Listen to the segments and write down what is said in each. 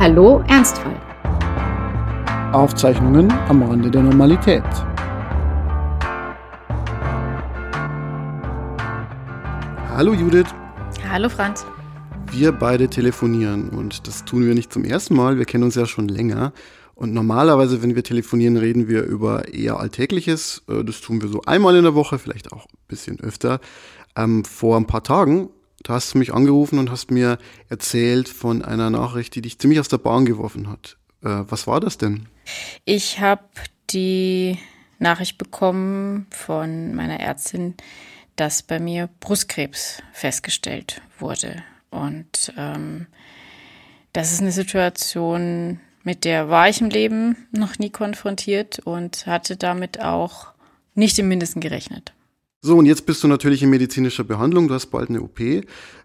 Hallo Ernstfall. Aufzeichnungen am Rande der Normalität. Hallo Judith. Hallo Franz. Wir beide telefonieren und das tun wir nicht zum ersten Mal. Wir kennen uns ja schon länger. Und normalerweise, wenn wir telefonieren, reden wir über eher Alltägliches. Äh, das tun wir so einmal in der Woche, vielleicht auch ein bisschen öfter. Ähm, vor ein paar Tagen, da hast du mich angerufen und hast mir erzählt von einer Nachricht, die dich ziemlich aus der Bahn geworfen hat. Äh, was war das denn? Ich habe die Nachricht bekommen von meiner Ärztin, dass bei mir Brustkrebs festgestellt wurde. Und ähm, das ist eine Situation, mit der war ich im Leben noch nie konfrontiert und hatte damit auch nicht im Mindesten gerechnet. So, und jetzt bist du natürlich in medizinischer Behandlung, du hast bald eine OP.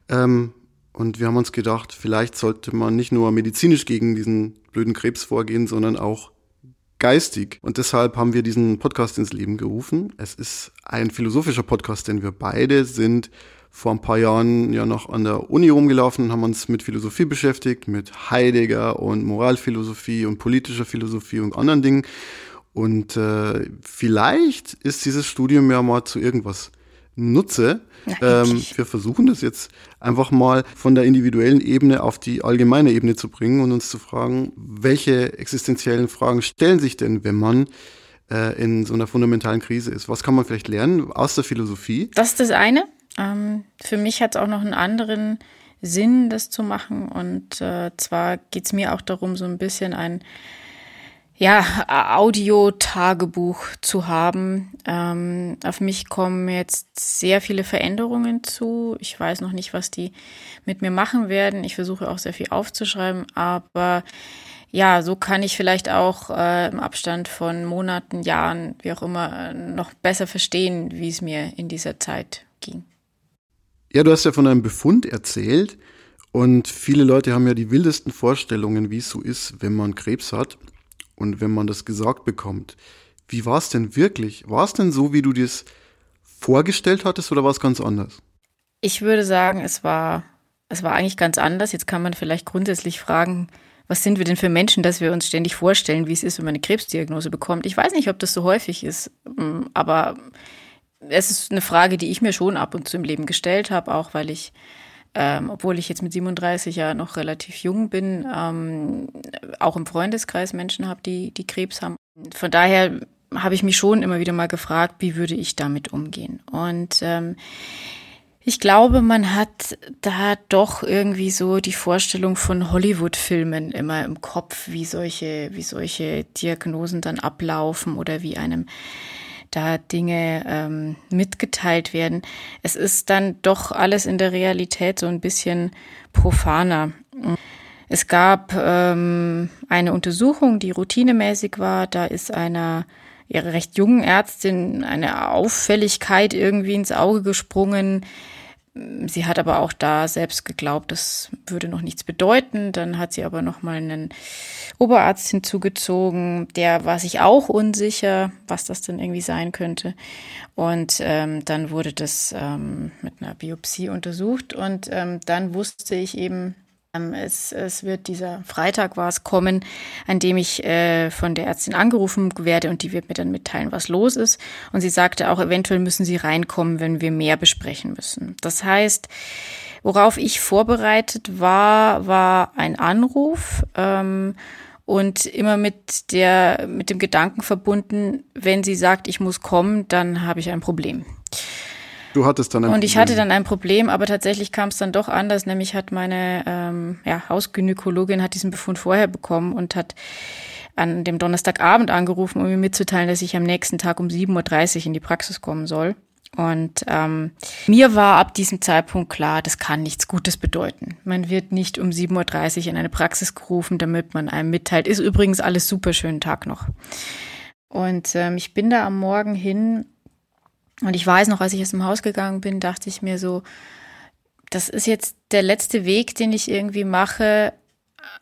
Ähm, und wir haben uns gedacht, vielleicht sollte man nicht nur medizinisch gegen diesen blöden Krebs vorgehen, sondern auch geistig. Und deshalb haben wir diesen Podcast ins Leben gerufen. Es ist ein philosophischer Podcast, denn wir beide sind vor ein paar Jahren ja noch an der Uni rumgelaufen, haben uns mit Philosophie beschäftigt, mit Heidegger und Moralphilosophie und politischer Philosophie und anderen Dingen. Und äh, vielleicht ist dieses Studium ja mal zu irgendwas Nutze. Ähm, wir versuchen das jetzt einfach mal von der individuellen Ebene auf die allgemeine Ebene zu bringen und uns zu fragen, welche existenziellen Fragen stellen sich denn, wenn man äh, in so einer fundamentalen Krise ist? Was kann man vielleicht lernen aus der Philosophie? Das ist das eine. Ähm, für mich hat es auch noch einen anderen Sinn, das zu machen. Und äh, zwar geht es mir auch darum, so ein bisschen ein ja, Audio-Tagebuch zu haben. Ähm, auf mich kommen jetzt sehr viele Veränderungen zu. Ich weiß noch nicht, was die mit mir machen werden. Ich versuche auch sehr viel aufzuschreiben, aber ja, so kann ich vielleicht auch äh, im Abstand von Monaten, Jahren, wie auch immer, noch besser verstehen, wie es mir in dieser Zeit ging. Ja, du hast ja von einem Befund erzählt und viele Leute haben ja die wildesten Vorstellungen, wie es so ist, wenn man Krebs hat und wenn man das gesagt bekommt. Wie war es denn wirklich? War es denn so, wie du dir es vorgestellt hattest oder war es ganz anders? Ich würde sagen, es war, es war eigentlich ganz anders. Jetzt kann man vielleicht grundsätzlich fragen, was sind wir denn für Menschen, dass wir uns ständig vorstellen, wie es ist, wenn man eine Krebsdiagnose bekommt. Ich weiß nicht, ob das so häufig ist, mm, aber es ist eine Frage, die ich mir schon ab und zu im Leben gestellt habe, auch weil ich ähm, obwohl ich jetzt mit 37 ja noch relativ jung bin, ähm, auch im Freundeskreis Menschen habe, die, die Krebs haben. Von daher habe ich mich schon immer wieder mal gefragt, wie würde ich damit umgehen? Und ähm, ich glaube, man hat da doch irgendwie so die Vorstellung von Hollywood-Filmen immer im Kopf, wie solche, wie solche Diagnosen dann ablaufen oder wie einem da Dinge ähm, mitgeteilt werden. Es ist dann doch alles in der Realität so ein bisschen profaner. Es gab ähm, eine Untersuchung, die routinemäßig war. Da ist einer ihrer recht jungen Ärztin eine Auffälligkeit irgendwie ins Auge gesprungen, Sie hat aber auch da selbst geglaubt, das würde noch nichts bedeuten. Dann hat sie aber noch mal einen Oberarzt hinzugezogen, der war sich auch unsicher, was das denn irgendwie sein könnte. Und ähm, dann wurde das ähm, mit einer Biopsie untersucht und ähm, dann wusste ich eben, es, es, wird dieser Freitag war es kommen, an dem ich äh, von der Ärztin angerufen werde und die wird mir dann mitteilen, was los ist. Und sie sagte auch, eventuell müssen sie reinkommen, wenn wir mehr besprechen müssen. Das heißt, worauf ich vorbereitet war, war ein Anruf. Ähm, und immer mit der, mit dem Gedanken verbunden, wenn sie sagt, ich muss kommen, dann habe ich ein Problem. Du hattest dann ein Und ich Problem. hatte dann ein Problem, aber tatsächlich kam es dann doch anders. Nämlich hat meine ähm, ja, Hausgynäkologin hat diesen Befund vorher bekommen und hat an dem Donnerstagabend angerufen, um mir mitzuteilen, dass ich am nächsten Tag um 7.30 Uhr in die Praxis kommen soll. Und ähm, mir war ab diesem Zeitpunkt klar, das kann nichts Gutes bedeuten. Man wird nicht um 7.30 Uhr in eine Praxis gerufen, damit man einem mitteilt. Ist übrigens alles super schönen Tag noch. Und ähm, ich bin da am Morgen hin und ich weiß noch, als ich aus dem Haus gegangen bin, dachte ich mir so, das ist jetzt der letzte Weg, den ich irgendwie mache,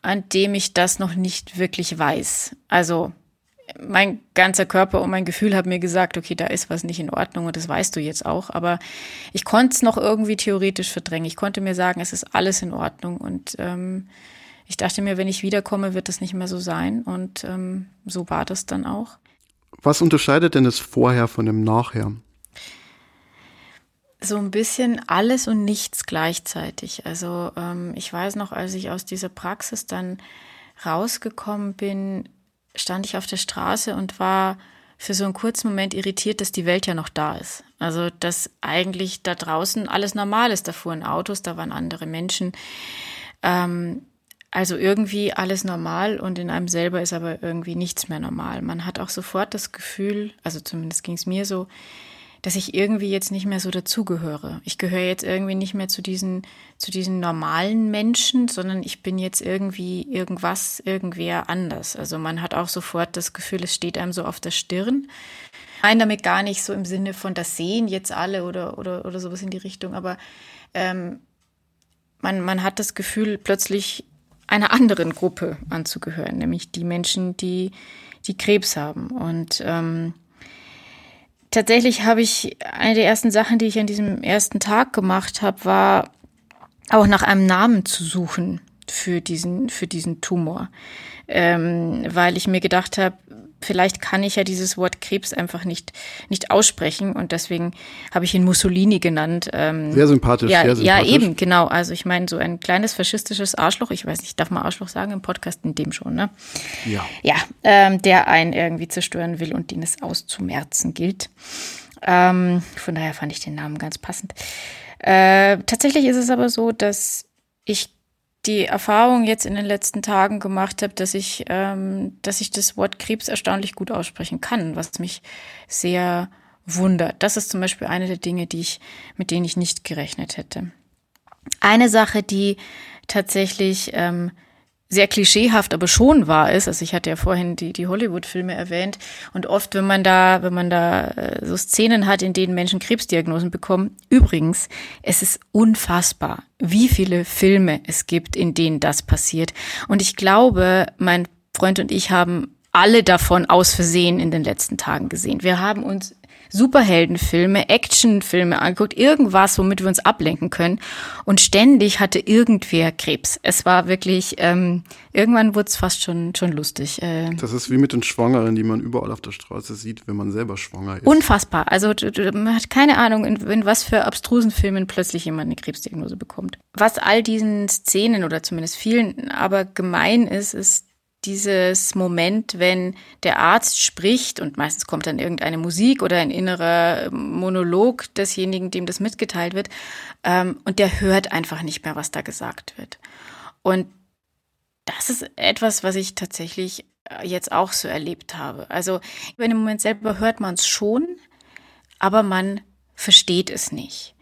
an dem ich das noch nicht wirklich weiß. Also mein ganzer Körper und mein Gefühl haben mir gesagt, okay, da ist was nicht in Ordnung und das weißt du jetzt auch. Aber ich konnte es noch irgendwie theoretisch verdrängen. Ich konnte mir sagen, es ist alles in Ordnung und ähm, ich dachte mir, wenn ich wiederkomme, wird das nicht mehr so sein. Und ähm, so war das dann auch. Was unterscheidet denn das Vorher von dem Nachher? So ein bisschen alles und nichts gleichzeitig. Also ähm, ich weiß noch, als ich aus dieser Praxis dann rausgekommen bin, stand ich auf der Straße und war für so einen kurzen Moment irritiert, dass die Welt ja noch da ist. Also dass eigentlich da draußen alles normal ist. Da fuhren Autos, da waren andere Menschen. Ähm, also irgendwie alles normal und in einem selber ist aber irgendwie nichts mehr normal. Man hat auch sofort das Gefühl, also zumindest ging es mir so, dass ich irgendwie jetzt nicht mehr so dazugehöre. Ich gehöre jetzt irgendwie nicht mehr zu diesen, zu diesen normalen Menschen, sondern ich bin jetzt irgendwie irgendwas, irgendwer anders. Also man hat auch sofort das Gefühl, es steht einem so auf der Stirn. Nein, damit gar nicht so im Sinne von das sehen jetzt alle oder, oder, oder sowas in die Richtung, aber ähm, man, man hat das Gefühl, plötzlich einer anderen Gruppe anzugehören, nämlich die Menschen, die, die Krebs haben. Und ähm, tatsächlich habe ich eine der ersten Sachen, die ich an diesem ersten Tag gemacht habe, war auch nach einem Namen zu suchen für diesen, für diesen Tumor. Ähm, weil ich mir gedacht habe, vielleicht kann ich ja dieses Wort Krebs einfach nicht, nicht aussprechen und deswegen habe ich ihn Mussolini genannt. Ähm, sehr sympathisch, ja, sehr sympathisch. Ja, eben, genau. Also ich meine, so ein kleines faschistisches Arschloch, ich weiß nicht, darf man Arschloch sagen im Podcast, in dem schon, ne? Ja. Ja, ähm, der einen irgendwie zerstören will und den es auszumerzen gilt. Ähm, von daher fand ich den Namen ganz passend. Äh, tatsächlich ist es aber so, dass ich die Erfahrung jetzt in den letzten Tagen gemacht habe, dass ich, ähm, dass ich das Wort Krebs erstaunlich gut aussprechen kann, was mich sehr wundert. Das ist zum Beispiel eine der Dinge, die ich, mit denen ich nicht gerechnet hätte. Eine Sache, die tatsächlich ähm, sehr klischeehaft, aber schon wahr ist. Also ich hatte ja vorhin die, die Hollywood-Filme erwähnt. Und oft, wenn man da, wenn man da äh, so Szenen hat, in denen Menschen Krebsdiagnosen bekommen, übrigens, es ist unfassbar, wie viele Filme es gibt, in denen das passiert. Und ich glaube, mein Freund und ich haben alle davon aus Versehen in den letzten Tagen gesehen. Wir haben uns Superheldenfilme, Actionfilme angeguckt, irgendwas, womit wir uns ablenken können. Und ständig hatte irgendwer Krebs. Es war wirklich, ähm, irgendwann wurde es fast schon, schon lustig. Äh, das ist wie mit den Schwangeren, die man überall auf der Straße sieht, wenn man selber schwanger ist. Unfassbar. Also man hat keine Ahnung, in, in was für abstrusen Filmen plötzlich jemand eine Krebsdiagnose bekommt. Was all diesen Szenen oder zumindest vielen aber gemein ist, ist, dieses Moment, wenn der Arzt spricht und meistens kommt dann irgendeine Musik oder ein innerer Monolog desjenigen, dem das mitgeteilt wird, ähm, und der hört einfach nicht mehr, was da gesagt wird. Und das ist etwas, was ich tatsächlich äh, jetzt auch so erlebt habe. Also in dem Moment selber hört man es schon, aber man versteht es nicht.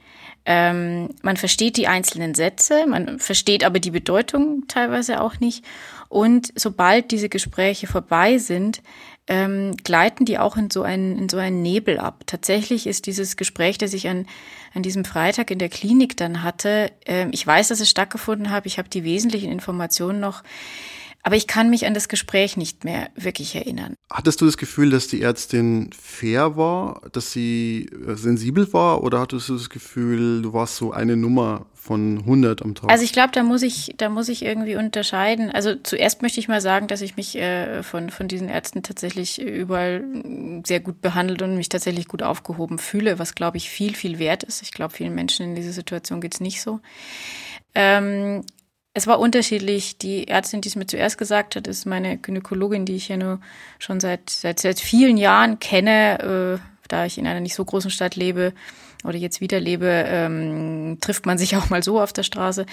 Ähm, man versteht die einzelnen Sätze, man versteht aber die Bedeutung teilweise auch nicht. Und sobald diese Gespräche vorbei sind, ähm, gleiten die auch in so, einen, in so einen Nebel ab. Tatsächlich ist dieses Gespräch, das ich an, an diesem Freitag in der Klinik dann hatte, ähm, ich weiß, dass es stattgefunden hat, ich habe die wesentlichen Informationen noch, aber ich kann mich an das Gespräch nicht mehr wirklich erinnern. Hattest du das Gefühl, dass die Ärztin fair war, dass sie äh, sensibel war oder hattest du das Gefühl, du warst so eine Nummer von 100 am Tag. Also ich glaube, da muss ich, da muss ich irgendwie unterscheiden. Also zuerst möchte ich mal sagen, dass ich mich äh, von, von diesen Ärzten tatsächlich überall sehr gut behandelt und mich tatsächlich gut aufgehoben fühle, was glaube ich viel, viel wert ist. Ich glaube, vielen Menschen in dieser Situation geht's nicht so. Ähm, es war unterschiedlich. Die Ärztin, die es mir zuerst gesagt hat, ist meine Gynäkologin, die ich ja nur schon seit, seit, seit vielen Jahren kenne, äh, da ich in einer nicht so großen Stadt lebe oder jetzt wieder lebe, ähm, trifft man sich auch mal so auf der Straße.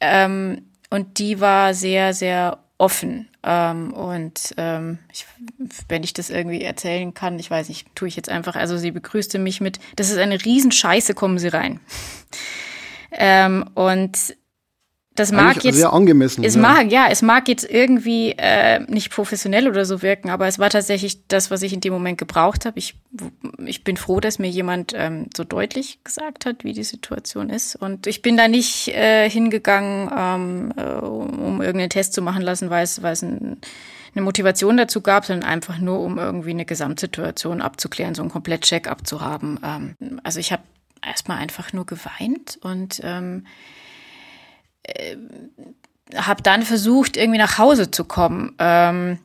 Ähm, und die war sehr, sehr offen. Ähm, und ähm, ich, wenn ich das irgendwie erzählen kann, ich weiß nicht, tue ich jetzt einfach. Also sie begrüßte mich mit, das ist eine Riesenscheiße, kommen Sie rein. ähm, und das mag Eigentlich jetzt sehr angemessen. Es ja. mag ja, es mag jetzt irgendwie äh, nicht professionell oder so wirken, aber es war tatsächlich das, was ich in dem Moment gebraucht habe. Ich ich bin froh, dass mir jemand ähm, so deutlich gesagt hat, wie die Situation ist. Und ich bin da nicht äh, hingegangen, ähm, äh, um irgendeinen Test zu machen lassen, weil es weil es ein, eine Motivation dazu gab, sondern einfach nur, um irgendwie eine Gesamtsituation abzuklären, so einen Komplett-Check abzuhaben. Ähm, also ich habe erstmal einfach nur geweint und ähm, habe dann versucht, irgendwie nach Hause zu kommen. Ähm,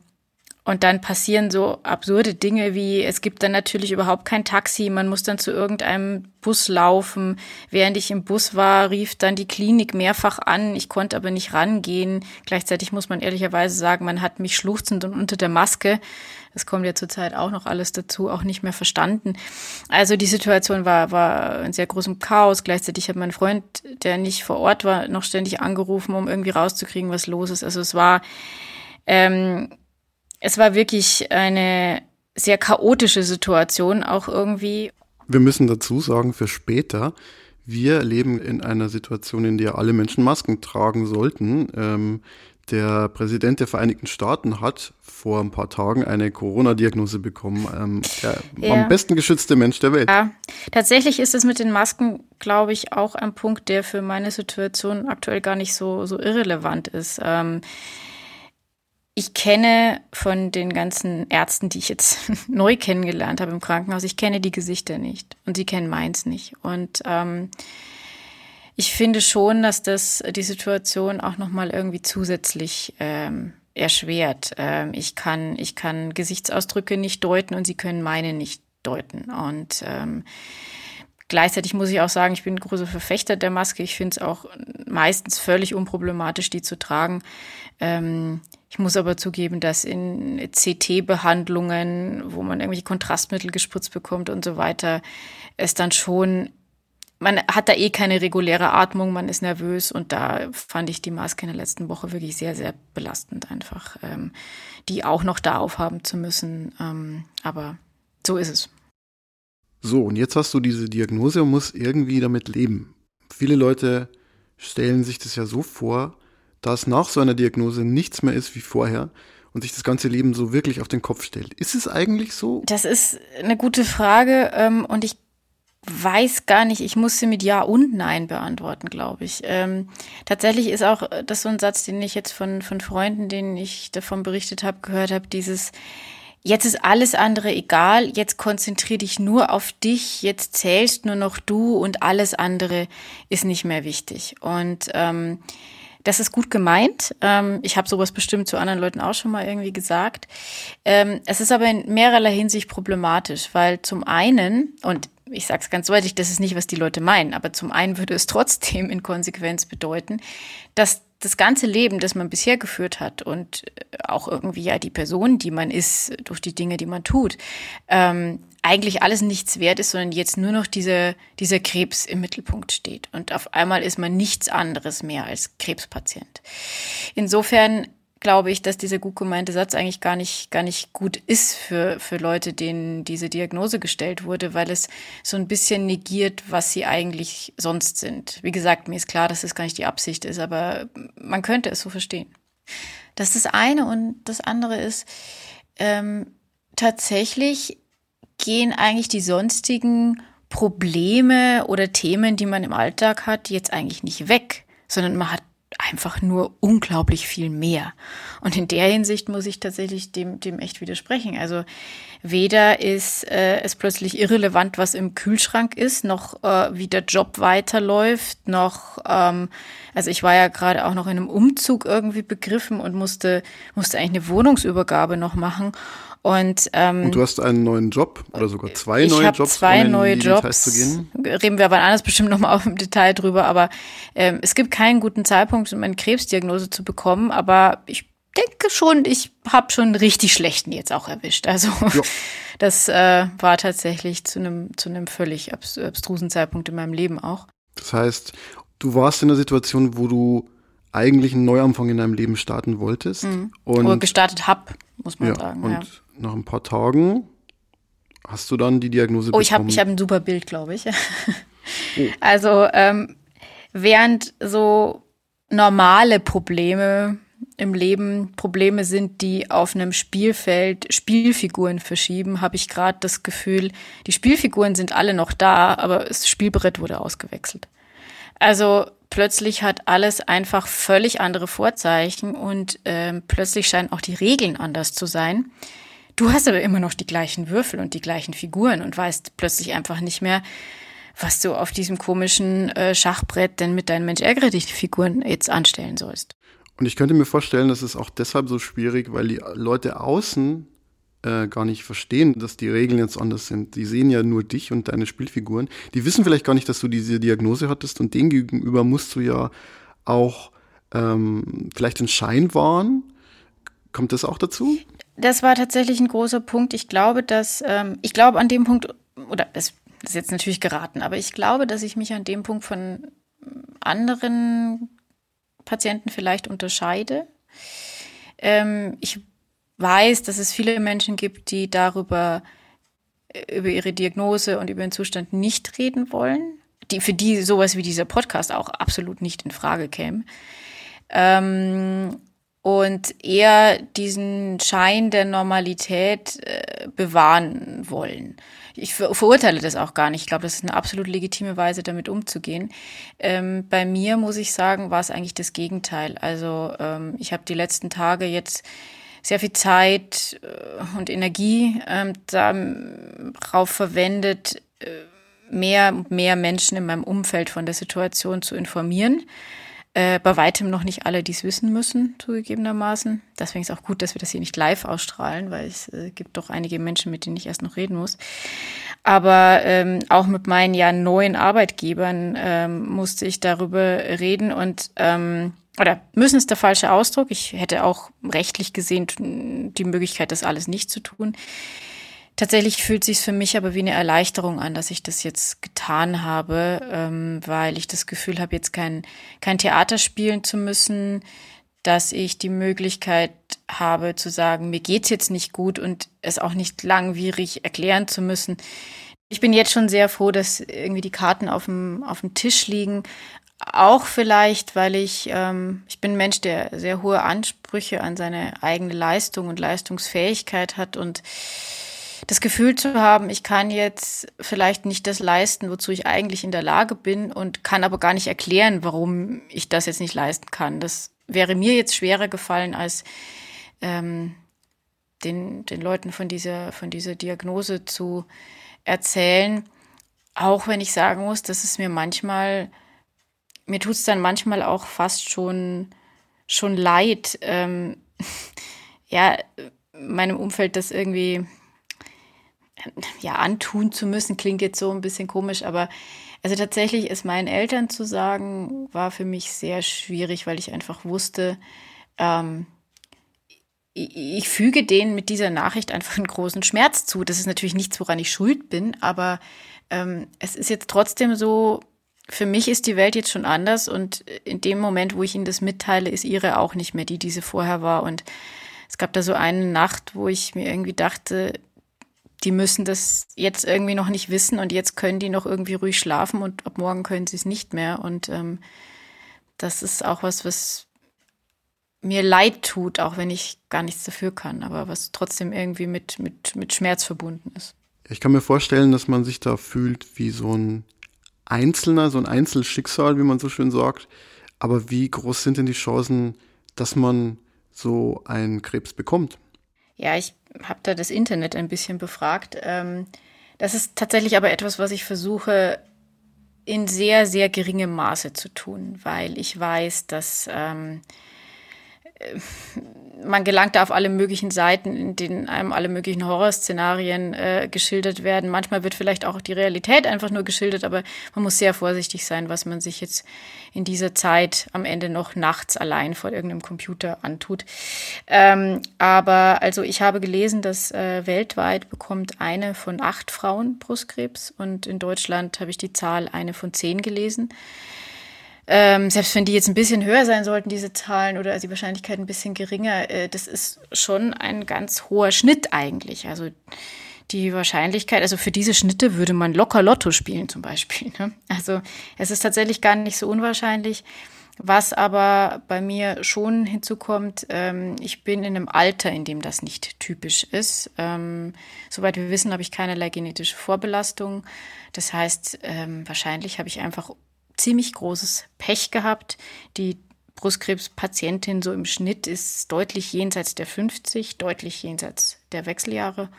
und dann passieren so absurde Dinge wie, es gibt dann natürlich überhaupt kein Taxi, man muss dann zu irgendeinem Bus laufen. Während ich im Bus war, rief dann die Klinik mehrfach an, ich konnte aber nicht rangehen. Gleichzeitig muss man ehrlicherweise sagen, man hat mich schluchzend und unter der Maske, das kommt ja zurzeit auch noch alles dazu, auch nicht mehr verstanden. Also die Situation war, war in sehr großem Chaos. Gleichzeitig hat mein Freund, der nicht vor Ort war, noch ständig angerufen, um irgendwie rauszukriegen, was los ist. Also es war, ähm, es war wirklich eine sehr chaotische Situation, auch irgendwie. Wir müssen dazu sagen, für später, wir leben in einer Situation, in der alle Menschen Masken tragen sollten. Ähm, der Präsident der Vereinigten Staaten hat vor ein paar Tagen eine Corona-Diagnose bekommen. Ähm, der ja. am besten geschützte Mensch der Welt. Ja, tatsächlich ist es mit den Masken, glaube ich, auch ein Punkt, der für meine Situation aktuell gar nicht so, so irrelevant ist. Ähm, ich kenne von den ganzen Ärzten, die ich jetzt neu kennengelernt habe im Krankenhaus, ich kenne die Gesichter nicht und sie kennen meins nicht. Und ähm, ich finde schon, dass das die Situation auch nochmal irgendwie zusätzlich ähm, erschwert. Ähm, ich kann, ich kann Gesichtsausdrücke nicht deuten und sie können meine nicht deuten. Und ähm, Gleichzeitig muss ich auch sagen, ich bin ein großer Verfechter der Maske. Ich finde es auch meistens völlig unproblematisch, die zu tragen. Ähm, ich muss aber zugeben, dass in CT-Behandlungen, wo man irgendwelche Kontrastmittel gespritzt bekommt und so weiter, es dann schon, man hat da eh keine reguläre Atmung, man ist nervös und da fand ich die Maske in der letzten Woche wirklich sehr, sehr belastend einfach, ähm, die auch noch da aufhaben zu müssen. Ähm, aber so ist es. So, und jetzt hast du diese Diagnose und musst irgendwie damit leben. Viele Leute stellen sich das ja so vor, dass nach so einer Diagnose nichts mehr ist wie vorher und sich das ganze Leben so wirklich auf den Kopf stellt. Ist es eigentlich so? Das ist eine gute Frage ähm, und ich weiß gar nicht, ich muss sie mit Ja und Nein beantworten, glaube ich. Ähm, tatsächlich ist auch das so ein Satz, den ich jetzt von, von Freunden, denen ich davon berichtet habe, gehört habe, dieses Jetzt ist alles andere egal, jetzt konzentrier dich nur auf dich, jetzt zählst nur noch du und alles andere ist nicht mehr wichtig. Und ähm, das ist gut gemeint. Ähm, ich habe sowas bestimmt zu anderen Leuten auch schon mal irgendwie gesagt. Ähm, es ist aber in mehrerlei Hinsicht problematisch, weil zum einen, und ich sage es ganz deutlich, das ist nicht, was die Leute meinen, aber zum einen würde es trotzdem in Konsequenz bedeuten, dass das ganze Leben, das man bisher geführt hat und auch irgendwie ja die Person, die man ist, durch die Dinge, die man tut, ähm, eigentlich alles nichts wert ist, sondern jetzt nur noch diese, dieser Krebs im Mittelpunkt steht. Und auf einmal ist man nichts anderes mehr als Krebspatient. Insofern glaube ich, dass dieser gut gemeinte Satz eigentlich gar nicht, gar nicht gut ist für, für Leute, denen diese Diagnose gestellt wurde, weil es so ein bisschen negiert, was sie eigentlich sonst sind. Wie gesagt, mir ist klar, dass es das gar nicht die Absicht ist, aber man könnte es so verstehen. Das ist das eine und das andere ist, ähm, tatsächlich gehen eigentlich die sonstigen Probleme oder Themen, die man im Alltag hat, jetzt eigentlich nicht weg, sondern man hat einfach nur unglaublich viel mehr. Und in der Hinsicht muss ich tatsächlich dem, dem echt widersprechen. Also weder ist äh, es plötzlich irrelevant, was im Kühlschrank ist, noch äh, wie der Job weiterläuft, noch, ähm, also ich war ja gerade auch noch in einem Umzug irgendwie begriffen und musste, musste eigentlich eine Wohnungsübergabe noch machen. Und, ähm, und du hast einen neuen Job oder sogar zwei neue Jobs? Ich habe zwei neue Jobs. Reden wir aber anders bestimmt nochmal auf im Detail drüber. Aber ähm, es gibt keinen guten Zeitpunkt, um eine Krebsdiagnose zu bekommen. Aber ich denke schon, ich habe schon einen richtig schlechten jetzt auch erwischt. Also ja. das äh, war tatsächlich zu einem zu einem völlig abs abstrusen Zeitpunkt in meinem Leben auch. Das heißt, du warst in einer Situation, wo du eigentlich einen Neuanfang in deinem Leben starten wolltest. Mhm. Und Oder gestartet hab, muss man ja, sagen. Und ja nach ein paar Tagen hast du dann die Diagnose bekommen. Oh, ich habe ich hab ein super Bild, glaube ich. oh. Also ähm, während so normale Probleme im Leben Probleme sind, die auf einem Spielfeld Spielfiguren verschieben, habe ich gerade das Gefühl, die Spielfiguren sind alle noch da, aber das Spielbrett wurde ausgewechselt. Also plötzlich hat alles einfach völlig andere Vorzeichen und ähm, plötzlich scheinen auch die Regeln anders zu sein. Du hast aber immer noch die gleichen Würfel und die gleichen Figuren und weißt plötzlich einfach nicht mehr, was du auf diesem komischen äh, Schachbrett denn mit deinen Mensch ärgere Figuren jetzt anstellen sollst. Und ich könnte mir vorstellen, das ist auch deshalb so schwierig, weil die Leute außen äh, gar nicht verstehen, dass die Regeln jetzt anders sind. Die sehen ja nur dich und deine Spielfiguren. Die wissen vielleicht gar nicht, dass du diese Diagnose hattest und denen gegenüber musst du ja auch ähm, vielleicht den Schein wahren. Kommt das auch dazu? Das war tatsächlich ein großer Punkt. Ich glaube, dass ähm, ich glaube an dem Punkt oder das ist jetzt natürlich geraten, aber ich glaube, dass ich mich an dem Punkt von anderen Patienten vielleicht unterscheide. Ähm, ich weiß, dass es viele Menschen gibt, die darüber, äh, über ihre Diagnose und über den Zustand nicht reden wollen, die, für die sowas wie dieser Podcast auch absolut nicht in Frage käme. Ähm, und eher diesen Schein der Normalität äh, bewahren wollen ich ver verurteile das auch gar nicht. Ich glaube, das ist eine absolut legitime Weise, damit umzugehen. Ähm, bei mir muss ich sagen, war es eigentlich das Gegenteil. Also ähm, ich habe die letzten Tage jetzt sehr viel Zeit äh, und Energie ähm, darauf verwendet, äh, mehr und mehr Menschen in meinem Umfeld von der Situation zu informieren. Äh, bei weitem noch nicht alle, die es wissen müssen, zugegebenermaßen. Deswegen ist auch gut, dass wir das hier nicht live ausstrahlen, weil es äh, gibt doch einige Menschen, mit denen ich erst noch reden muss. Aber ähm, auch mit meinen ja neuen Arbeitgebern ähm, musste ich darüber reden und ähm, oder müssen ist der falsche Ausdruck. Ich hätte auch rechtlich gesehen die Möglichkeit, das alles nicht zu tun. Tatsächlich fühlt sich für mich aber wie eine Erleichterung an, dass ich das jetzt getan habe, ähm, weil ich das Gefühl habe, jetzt kein, kein Theater spielen zu müssen, dass ich die Möglichkeit habe zu sagen, mir geht's jetzt nicht gut und es auch nicht langwierig erklären zu müssen. Ich bin jetzt schon sehr froh, dass irgendwie die Karten auf dem, auf dem Tisch liegen. Auch vielleicht, weil ich, ähm, ich bin ein Mensch, der sehr hohe Ansprüche an seine eigene Leistung und Leistungsfähigkeit hat und das Gefühl zu haben, ich kann jetzt vielleicht nicht das leisten, wozu ich eigentlich in der Lage bin und kann aber gar nicht erklären, warum ich das jetzt nicht leisten kann. Das wäre mir jetzt schwerer gefallen, als ähm, den, den Leuten von dieser, von dieser Diagnose zu erzählen. Auch wenn ich sagen muss, dass es mir manchmal, mir tut es dann manchmal auch fast schon, schon leid, ähm, ja, meinem Umfeld das irgendwie ja, antun zu müssen, klingt jetzt so ein bisschen komisch, aber also tatsächlich ist meinen Eltern zu sagen, war für mich sehr schwierig, weil ich einfach wusste, ähm, ich, ich füge denen mit dieser Nachricht einfach einen großen Schmerz zu. Das ist natürlich nichts, woran ich schuld bin, aber ähm, es ist jetzt trotzdem so, für mich ist die Welt jetzt schon anders und in dem Moment, wo ich ihnen das mitteile, ist ihre auch nicht mehr die, die sie vorher war. Und es gab da so eine Nacht, wo ich mir irgendwie dachte, die müssen das jetzt irgendwie noch nicht wissen und jetzt können die noch irgendwie ruhig schlafen und ab morgen können sie es nicht mehr. Und ähm, das ist auch was, was mir leid tut, auch wenn ich gar nichts dafür kann, aber was trotzdem irgendwie mit, mit, mit Schmerz verbunden ist. Ich kann mir vorstellen, dass man sich da fühlt wie so ein Einzelner, so ein Einzelschicksal, wie man so schön sagt. Aber wie groß sind denn die Chancen, dass man so einen Krebs bekommt? Ja, ich habe da das Internet ein bisschen befragt. Ähm, das ist tatsächlich aber etwas, was ich versuche in sehr, sehr geringem Maße zu tun, weil ich weiß, dass ähm, man gelangt da auf alle möglichen Seiten, in denen einem alle möglichen Horrorszenarien äh, geschildert werden. Manchmal wird vielleicht auch die Realität einfach nur geschildert, aber man muss sehr vorsichtig sein, was man sich jetzt in dieser Zeit am Ende noch nachts allein vor irgendeinem Computer antut. Ähm, aber also ich habe gelesen, dass äh, weltweit bekommt eine von acht Frauen Brustkrebs und in Deutschland habe ich die Zahl eine von zehn gelesen. Ähm, selbst wenn die jetzt ein bisschen höher sein sollten, diese Zahlen, oder die Wahrscheinlichkeit ein bisschen geringer, äh, das ist schon ein ganz hoher Schnitt eigentlich. Also die Wahrscheinlichkeit, also für diese Schnitte würde man locker Lotto spielen zum Beispiel. Ne? Also es ist tatsächlich gar nicht so unwahrscheinlich. Was aber bei mir schon hinzukommt, ähm, ich bin in einem Alter, in dem das nicht typisch ist. Ähm, soweit wir wissen, habe ich keinerlei genetische Vorbelastung. Das heißt, ähm, wahrscheinlich habe ich einfach ziemlich großes Pech gehabt. Die Brustkrebspatientin so im Schnitt ist deutlich jenseits der 50, deutlich jenseits der Wechseljahre.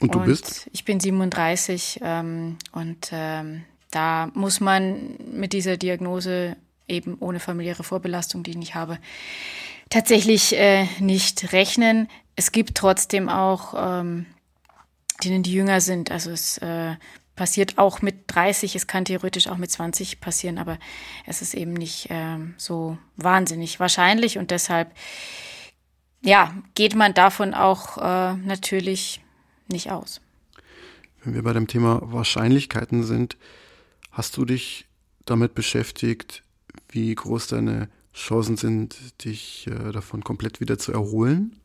Und du und bist? Ich bin 37 ähm, und ähm, da muss man mit dieser Diagnose eben ohne familiäre Vorbelastung, die ich nicht habe, tatsächlich äh, nicht rechnen. Es gibt trotzdem auch, ähm, denen die jünger sind. Also es äh, passiert auch mit 30, es kann theoretisch auch mit 20 passieren, aber es ist eben nicht ähm, so wahnsinnig wahrscheinlich und deshalb ja, geht man davon auch äh, natürlich nicht aus. Wenn wir bei dem Thema Wahrscheinlichkeiten sind, hast du dich damit beschäftigt, wie groß deine Chancen sind, dich äh, davon komplett wieder zu erholen?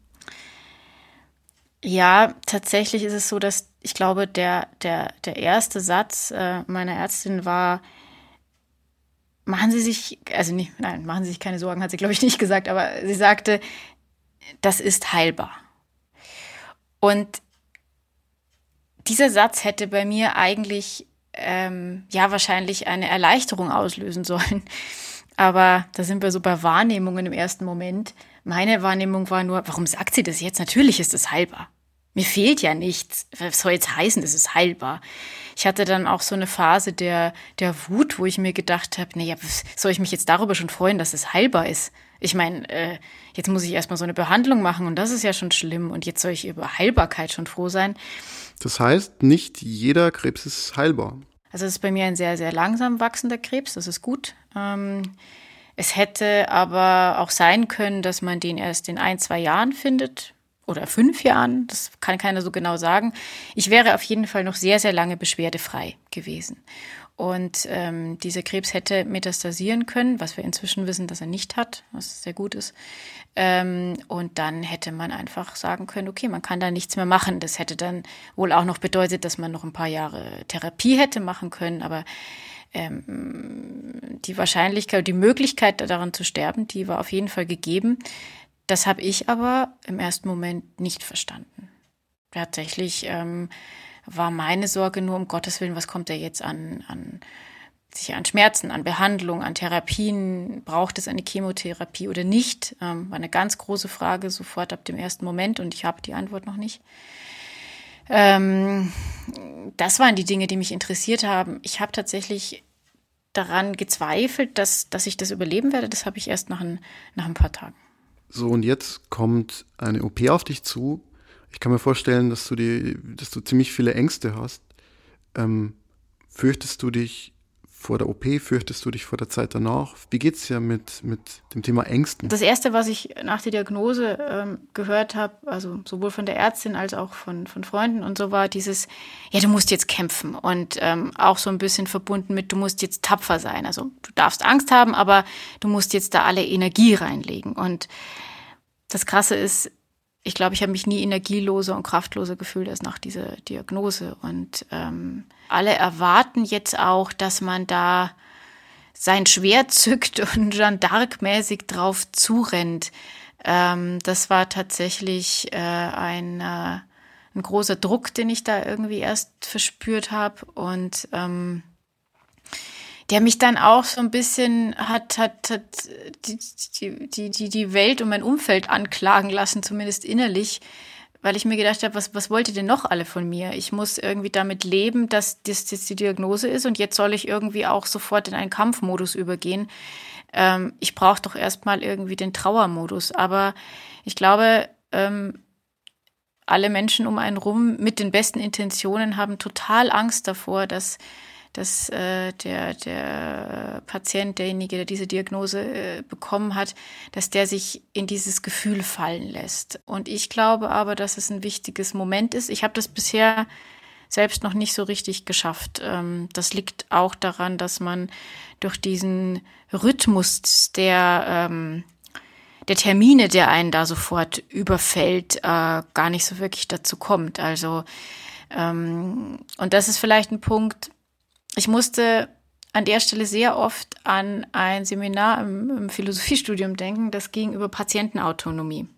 Ja, tatsächlich ist es so, dass ich glaube, der, der, der erste Satz äh, meiner Ärztin war, machen Sie sich, also nicht, nein, machen Sie sich keine Sorgen, hat sie, glaube ich, nicht gesagt, aber sie sagte, das ist heilbar. Und dieser Satz hätte bei mir eigentlich ähm, ja wahrscheinlich eine Erleichterung auslösen sollen. Aber da sind wir so bei Wahrnehmungen im ersten Moment. Meine Wahrnehmung war nur, warum sagt sie das jetzt? Natürlich ist es heilbar. Mir fehlt ja nichts. Was soll jetzt heißen, es ist heilbar? Ich hatte dann auch so eine Phase der, der Wut, wo ich mir gedacht habe, naja, soll ich mich jetzt darüber schon freuen, dass es heilbar ist? Ich meine, äh, jetzt muss ich erstmal so eine Behandlung machen und das ist ja schon schlimm und jetzt soll ich über Heilbarkeit schon froh sein. Das heißt, nicht jeder Krebs ist heilbar. Also es ist bei mir ein sehr, sehr langsam wachsender Krebs, das ist gut. Ähm, es hätte aber auch sein können, dass man den erst in ein, zwei Jahren findet oder fünf Jahren, das kann keiner so genau sagen. Ich wäre auf jeden Fall noch sehr, sehr lange beschwerdefrei gewesen. Und ähm, dieser Krebs hätte metastasieren können, was wir inzwischen wissen, dass er nicht hat, was sehr gut ist. Ähm, und dann hätte man einfach sagen können, okay, man kann da nichts mehr machen. Das hätte dann wohl auch noch bedeutet, dass man noch ein paar Jahre Therapie hätte machen können. Aber ähm, die Wahrscheinlichkeit, die Möglichkeit daran zu sterben, die war auf jeden Fall gegeben. Das habe ich aber im ersten Moment nicht verstanden. Tatsächlich ähm, war meine Sorge nur, um Gottes Willen, was kommt da jetzt an, an sich an Schmerzen, an Behandlung, an Therapien, braucht es eine Chemotherapie oder nicht? Ähm, war eine ganz große Frage sofort ab dem ersten Moment und ich habe die Antwort noch nicht. Ähm, das waren die Dinge, die mich interessiert haben. Ich habe tatsächlich daran gezweifelt, dass, dass ich das überleben werde. Das habe ich erst nach ein, nach ein paar Tagen. So, und jetzt kommt eine OP auf dich zu. Ich kann mir vorstellen, dass du die, dass du ziemlich viele Ängste hast. Ähm, fürchtest du dich vor der OP, fürchtest du dich vor der Zeit danach? Wie geht es dir mit, mit dem Thema Ängsten? Das Erste, was ich nach der Diagnose ähm, gehört habe, also sowohl von der Ärztin als auch von, von Freunden und so, war dieses, ja, du musst jetzt kämpfen und ähm, auch so ein bisschen verbunden mit, du musst jetzt tapfer sein. Also du darfst Angst haben, aber du musst jetzt da alle Energie reinlegen. Und das Krasse ist, ich glaube, ich habe mich nie energieloser und kraftloser gefühlt als nach dieser Diagnose. Und ähm, alle erwarten jetzt auch, dass man da sein Schwert zückt und Jeanne d'Arc-mäßig drauf zurennt. Ähm, das war tatsächlich äh, ein, äh, ein großer Druck, den ich da irgendwie erst verspürt habe. Und ähm, der mich dann auch so ein bisschen hat, hat, hat die, die, die, die Welt und mein Umfeld anklagen lassen, zumindest innerlich, weil ich mir gedacht habe, was, was wollt ihr denn noch alle von mir? Ich muss irgendwie damit leben, dass das jetzt die Diagnose ist und jetzt soll ich irgendwie auch sofort in einen Kampfmodus übergehen. Ähm, ich brauche doch erstmal irgendwie den Trauermodus. Aber ich glaube, ähm, alle Menschen um einen rum mit den besten Intentionen haben total Angst davor, dass dass äh, der, der Patient, derjenige, der diese Diagnose äh, bekommen hat, dass der sich in dieses Gefühl fallen lässt. Und ich glaube aber, dass es ein wichtiges Moment ist. Ich habe das bisher selbst noch nicht so richtig geschafft. Ähm, das liegt auch daran, dass man durch diesen Rhythmus der ähm, der Termine, der einen da sofort überfällt, äh, gar nicht so wirklich dazu kommt. Also ähm, und das ist vielleicht ein Punkt, ich musste an der Stelle sehr oft an ein Seminar im, im Philosophiestudium denken, das ging über Patientenautonomie.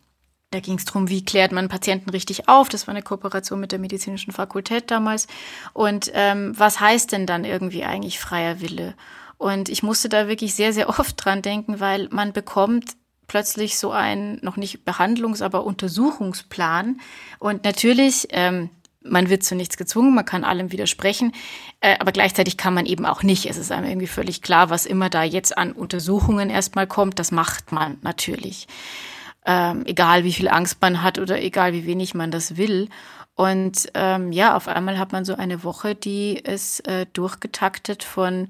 Da ging es darum, wie klärt man Patienten richtig auf. Das war eine Kooperation mit der medizinischen Fakultät damals. Und ähm, was heißt denn dann irgendwie eigentlich freier Wille? Und ich musste da wirklich sehr, sehr oft dran denken, weil man bekommt plötzlich so einen, noch nicht Behandlungs-, aber Untersuchungsplan. Und natürlich ähm, man wird zu nichts gezwungen, man kann allem widersprechen, äh, aber gleichzeitig kann man eben auch nicht. Es ist einem irgendwie völlig klar, was immer da jetzt an Untersuchungen erstmal kommt, das macht man natürlich. Ähm, egal wie viel Angst man hat oder egal wie wenig man das will. Und ähm, ja, auf einmal hat man so eine Woche, die ist äh, durchgetaktet von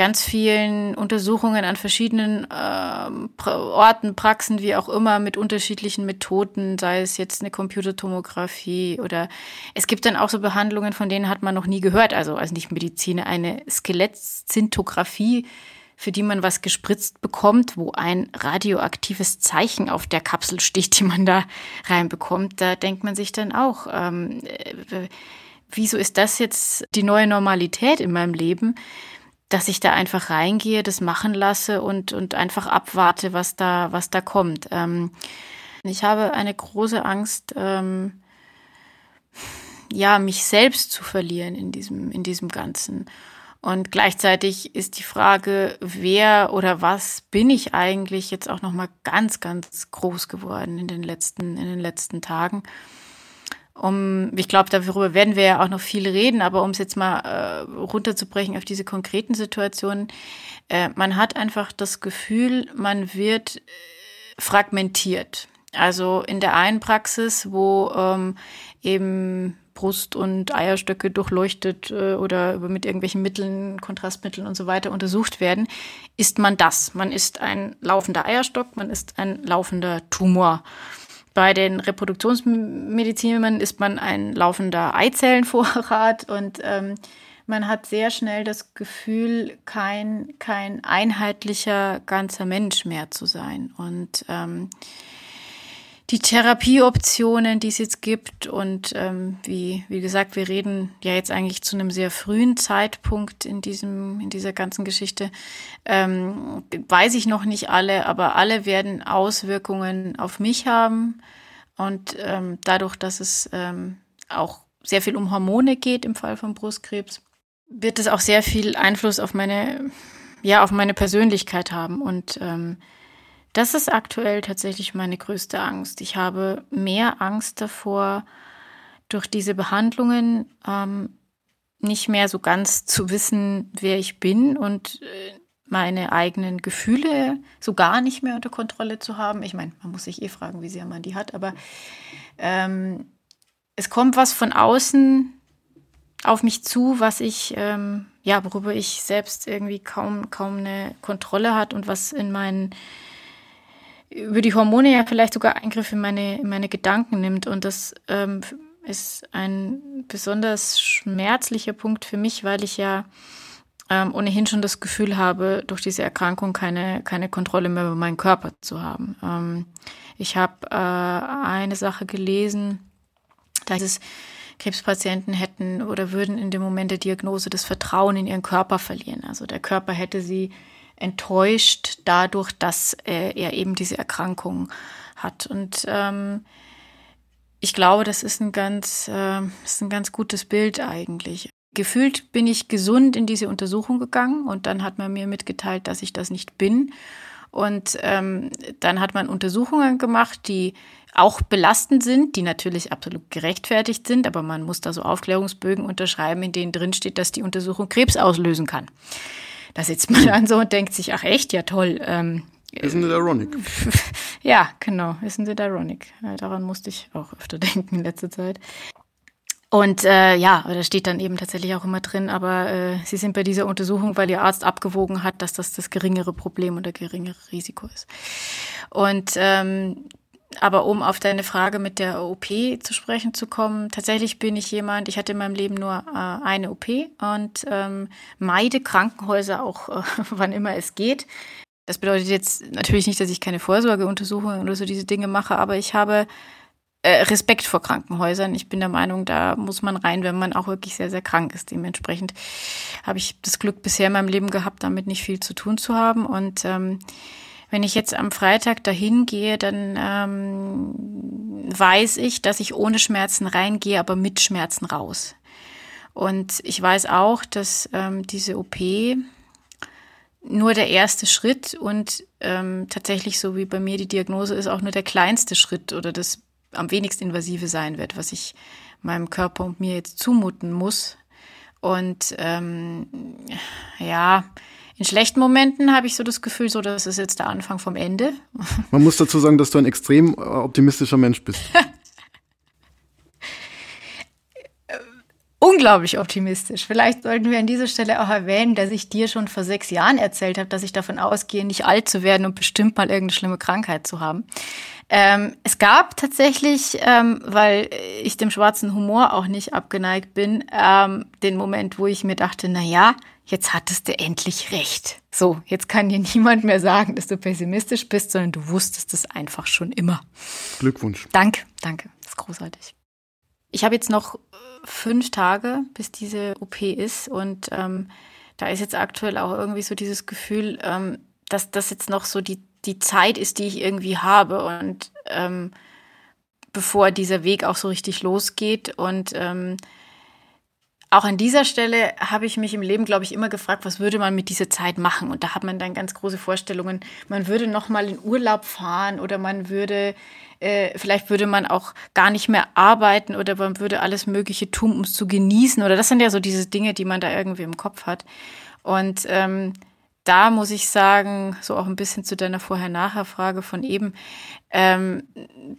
ganz vielen Untersuchungen an verschiedenen äh, Orten, Praxen, wie auch immer, mit unterschiedlichen Methoden, sei es jetzt eine Computertomographie oder es gibt dann auch so Behandlungen, von denen hat man noch nie gehört, also als nicht Mediziner, eine Skelettzintographie, für die man was gespritzt bekommt, wo ein radioaktives Zeichen auf der Kapsel steht, die man da reinbekommt. Da denkt man sich dann auch, ähm, äh, wieso ist das jetzt die neue Normalität in meinem Leben? Dass ich da einfach reingehe, das machen lasse und, und einfach abwarte, was da, was da kommt. Ähm, ich habe eine große Angst, ähm, ja, mich selbst zu verlieren in diesem, in diesem Ganzen. Und gleichzeitig ist die Frage, wer oder was bin ich eigentlich jetzt auch nochmal ganz, ganz groß geworden in den letzten, in den letzten Tagen um, ich glaube, darüber werden wir ja auch noch viel reden, aber um es jetzt mal äh, runterzubrechen auf diese konkreten Situationen, äh, man hat einfach das Gefühl, man wird äh, fragmentiert. Also in der einen Praxis, wo ähm, eben Brust- und Eierstöcke durchleuchtet äh, oder mit irgendwelchen Mitteln, Kontrastmitteln und so weiter untersucht werden, ist man das. Man ist ein laufender Eierstock, man ist ein laufender Tumor. Bei den Reproduktionsmedizinern ist man ein laufender Eizellenvorrat und ähm, man hat sehr schnell das Gefühl, kein, kein einheitlicher ganzer Mensch mehr zu sein. Und ähm, die Therapieoptionen, die es jetzt gibt und ähm, wie, wie gesagt, wir reden ja jetzt eigentlich zu einem sehr frühen Zeitpunkt in diesem, in dieser ganzen Geschichte, ähm, weiß ich noch nicht alle, aber alle werden Auswirkungen auf mich haben. Und ähm, dadurch, dass es ähm, auch sehr viel um Hormone geht im Fall von Brustkrebs, wird es auch sehr viel Einfluss auf meine, ja, auf meine Persönlichkeit haben. Und ähm, das ist aktuell tatsächlich meine größte Angst. Ich habe mehr Angst davor, durch diese Behandlungen ähm, nicht mehr so ganz zu wissen, wer ich bin und äh, meine eigenen Gefühle so gar nicht mehr unter Kontrolle zu haben. Ich meine, man muss sich eh fragen, wie sehr man die hat, aber ähm, es kommt was von außen auf mich zu, was ich, ähm, ja, worüber ich selbst irgendwie kaum, kaum eine Kontrolle hat und was in meinen über die Hormone ja vielleicht sogar Eingriff in meine, in meine Gedanken nimmt. Und das ähm, ist ein besonders schmerzlicher Punkt für mich, weil ich ja ähm, ohnehin schon das Gefühl habe, durch diese Erkrankung keine, keine Kontrolle mehr über meinen Körper zu haben. Ähm, ich habe äh, eine Sache gelesen, dass es Krebspatienten hätten oder würden in dem Moment der Diagnose das Vertrauen in ihren Körper verlieren. Also der Körper hätte sie enttäuscht dadurch, dass er, er eben diese Erkrankung hat. Und ähm, ich glaube, das ist ein ganz, äh, ist ein ganz gutes Bild eigentlich. Gefühlt bin ich gesund in diese Untersuchung gegangen und dann hat man mir mitgeteilt, dass ich das nicht bin. Und ähm, dann hat man Untersuchungen gemacht, die auch belastend sind, die natürlich absolut gerechtfertigt sind, aber man muss da so Aufklärungsbögen unterschreiben, in denen drin steht, dass die Untersuchung Krebs auslösen kann. Da sitzt man dann so und denkt sich, ach echt, ja toll. Ähm, Isn't it ironic? ja, genau, isn't it ironic. Daran musste ich auch öfter denken in letzter Zeit. Und äh, ja, da steht dann eben tatsächlich auch immer drin, aber äh, Sie sind bei dieser Untersuchung, weil Ihr Arzt abgewogen hat, dass das das geringere Problem oder geringere Risiko ist. Und ähm, aber um auf deine Frage mit der OP zu sprechen zu kommen, tatsächlich bin ich jemand, ich hatte in meinem Leben nur äh, eine OP und ähm, meide Krankenhäuser auch, äh, wann immer es geht. Das bedeutet jetzt natürlich nicht, dass ich keine Vorsorgeuntersuchungen oder so diese Dinge mache, aber ich habe äh, Respekt vor Krankenhäusern. Ich bin der Meinung, da muss man rein, wenn man auch wirklich sehr, sehr krank ist. Dementsprechend habe ich das Glück bisher in meinem Leben gehabt, damit nicht viel zu tun zu haben. Und ähm, wenn ich jetzt am Freitag dahin gehe, dann ähm, weiß ich, dass ich ohne Schmerzen reingehe, aber mit Schmerzen raus. Und ich weiß auch, dass ähm, diese OP nur der erste Schritt und ähm, tatsächlich so wie bei mir die Diagnose ist auch nur der kleinste Schritt oder das am wenigsten invasive sein wird, was ich, meinem Körper und mir jetzt zumuten muss. Und ähm, ja, in schlechten Momenten habe ich so das Gefühl, so das ist jetzt der Anfang vom Ende. Man muss dazu sagen, dass du ein extrem äh, optimistischer Mensch bist. unglaublich optimistisch. Vielleicht sollten wir an dieser Stelle auch erwähnen, dass ich dir schon vor sechs Jahren erzählt habe, dass ich davon ausgehe, nicht alt zu werden und bestimmt mal irgendeine schlimme Krankheit zu haben. Ähm, es gab tatsächlich, ähm, weil ich dem schwarzen Humor auch nicht abgeneigt bin, ähm, den Moment, wo ich mir dachte, na ja, jetzt hattest du endlich recht. So, jetzt kann dir niemand mehr sagen, dass du pessimistisch bist, sondern du wusstest es einfach schon immer. Glückwunsch. Danke, danke. Das ist großartig. Ich habe jetzt noch fünf Tage, bis diese OP ist. Und ähm, da ist jetzt aktuell auch irgendwie so dieses Gefühl, ähm, dass das jetzt noch so die, die Zeit ist, die ich irgendwie habe. Und ähm, bevor dieser Weg auch so richtig losgeht. Und ähm, auch an dieser Stelle habe ich mich im Leben, glaube ich, immer gefragt, was würde man mit dieser Zeit machen? Und da hat man dann ganz große Vorstellungen. Man würde noch mal in Urlaub fahren oder man würde äh, vielleicht würde man auch gar nicht mehr arbeiten oder man würde alles Mögliche tun, um es zu genießen. Oder das sind ja so diese Dinge, die man da irgendwie im Kopf hat. Und ähm, da muss ich sagen, so auch ein bisschen zu deiner Vorher-Nachher-Frage von eben, ähm,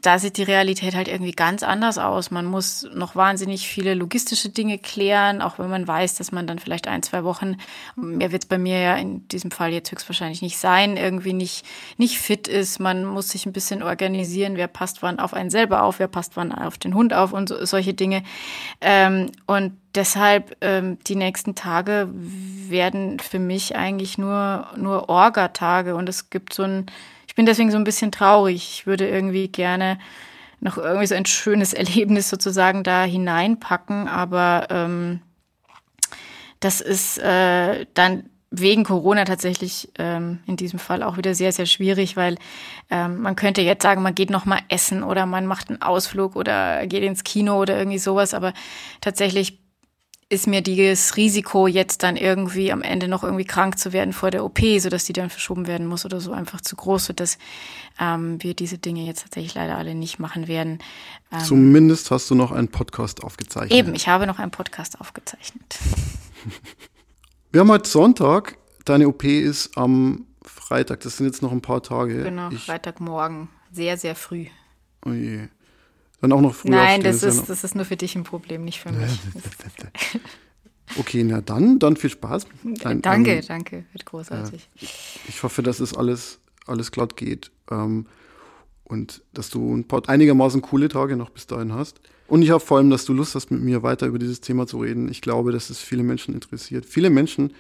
da sieht die Realität halt irgendwie ganz anders aus. Man muss noch wahnsinnig viele logistische Dinge klären, auch wenn man weiß, dass man dann vielleicht ein, zwei Wochen, mehr wird es bei mir ja in diesem Fall jetzt höchstwahrscheinlich nicht sein, irgendwie nicht, nicht fit ist. Man muss sich ein bisschen organisieren, wer passt wann auf einen selber auf, wer passt wann auf den Hund auf und so, solche Dinge. Ähm, und deshalb ähm, die nächsten Tage werden für mich eigentlich nur, nur Orga-Tage und es gibt so ein, ich bin deswegen so ein bisschen traurig. Ich würde irgendwie gerne noch irgendwie so ein schönes Erlebnis sozusagen da hineinpacken, aber ähm, das ist äh, dann wegen Corona tatsächlich ähm, in diesem Fall auch wieder sehr, sehr schwierig, weil ähm, man könnte jetzt sagen, man geht noch mal essen oder man macht einen Ausflug oder geht ins Kino oder irgendwie sowas, aber tatsächlich ist mir dieses Risiko, jetzt dann irgendwie am Ende noch irgendwie krank zu werden vor der OP, sodass die dann verschoben werden muss oder so, einfach zu groß, sodass ähm, wir diese Dinge jetzt tatsächlich leider alle nicht machen werden. Ähm, Zumindest hast du noch einen Podcast aufgezeichnet. Eben, ich habe noch einen Podcast aufgezeichnet. Wir haben heute Sonntag. Deine OP ist am Freitag. Das sind jetzt noch ein paar Tage. Genau, ich, Freitagmorgen. Sehr, sehr früh. Oh je. Dann auch noch früh Nein, das ist, das ist nur für dich ein Problem, nicht für mich. okay, na dann, dann viel Spaß. Ein, danke, ähm, danke, wird großartig. Äh, ich hoffe, dass es alles, alles glatt geht ähm, und dass du ein paar einigermaßen coole Tage noch bis dahin hast. Und ich hoffe vor allem, dass du Lust hast, mit mir weiter über dieses Thema zu reden. Ich glaube, dass es viele Menschen interessiert. Viele Menschen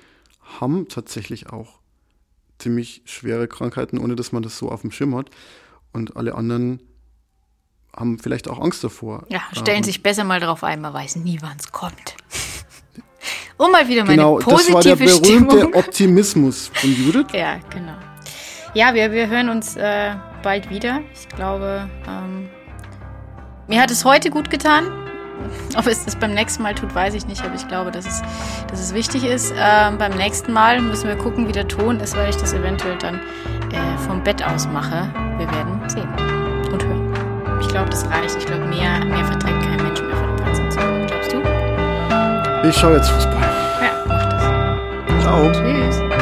haben tatsächlich auch ziemlich schwere Krankheiten, ohne dass man das so auf dem Schirm hat. Und alle anderen haben vielleicht auch Angst davor. Ja, stellen ähm, sich besser mal darauf ein, man weiß nie, wann es kommt. um mal wieder meine genau, positive das war der berühmte Stimmung. Optimismus von Judith. ja, genau. Ja, wir, wir hören uns äh, bald wieder. Ich glaube, ähm, mir hat es heute gut getan. Ob es das beim nächsten Mal tut, weiß ich nicht, aber ich glaube, dass es, dass es wichtig ist. Ähm, beim nächsten Mal müssen wir gucken, wie der Ton ist, weil ich das eventuell dann äh, vom Bett aus mache. Wir werden sehen glaube, das reicht. Ich glaube, mehr, mehr verträgt kein Mensch mehr von dem ganzen Zeug. Glaubst du? Ich schaue jetzt Fußball. Ja, mach das. Ciao. Tschüss.